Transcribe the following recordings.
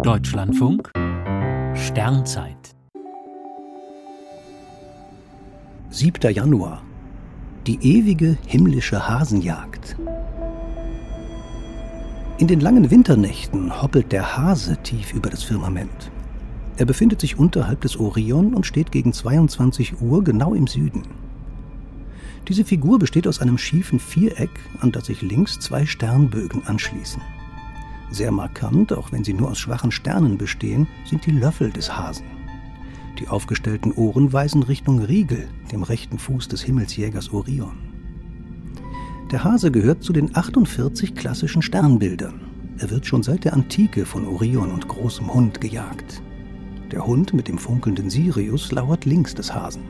Deutschlandfunk Sternzeit 7. Januar Die ewige himmlische Hasenjagd In den langen Winternächten hoppelt der Hase tief über das Firmament. Er befindet sich unterhalb des Orion und steht gegen 22 Uhr genau im Süden. Diese Figur besteht aus einem schiefen Viereck, an das sich links zwei Sternbögen anschließen. Sehr markant, auch wenn sie nur aus schwachen Sternen bestehen, sind die Löffel des Hasen. Die aufgestellten Ohren weisen Richtung Riegel, dem rechten Fuß des Himmelsjägers Orion. Der Hase gehört zu den 48 klassischen Sternbildern. Er wird schon seit der Antike von Orion und großem Hund gejagt. Der Hund mit dem funkelnden Sirius lauert links des Hasen.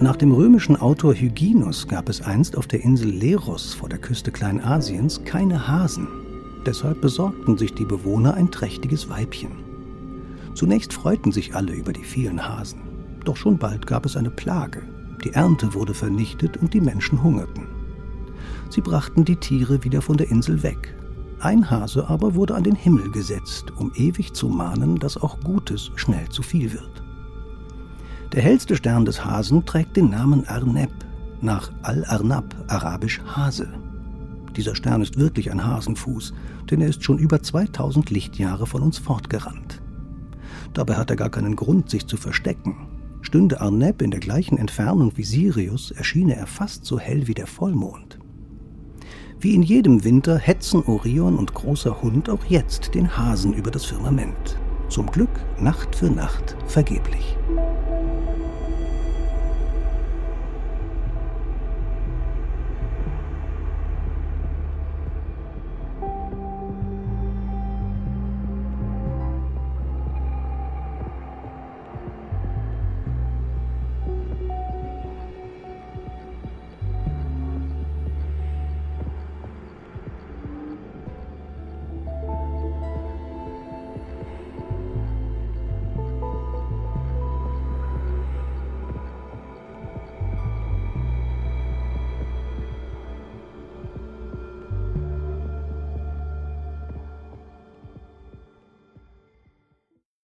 Nach dem römischen Autor Hyginus gab es einst auf der Insel Leros vor der Küste Kleinasiens keine Hasen, Deshalb besorgten sich die Bewohner ein trächtiges Weibchen. Zunächst freuten sich alle über die vielen Hasen, doch schon bald gab es eine Plage. Die Ernte wurde vernichtet und die Menschen hungerten. Sie brachten die Tiere wieder von der Insel weg. Ein Hase aber wurde an den Himmel gesetzt, um ewig zu mahnen, dass auch Gutes schnell zu viel wird. Der hellste Stern des Hasen trägt den Namen Arneb, nach Al-Arnab, arabisch Hase. Dieser Stern ist wirklich ein Hasenfuß, denn er ist schon über 2000 Lichtjahre von uns fortgerannt. Dabei hat er gar keinen Grund, sich zu verstecken. Stünde Arneb in der gleichen Entfernung wie Sirius, erschiene er fast so hell wie der Vollmond. Wie in jedem Winter hetzen Orion und großer Hund auch jetzt den Hasen über das Firmament. Zum Glück Nacht für Nacht vergeblich.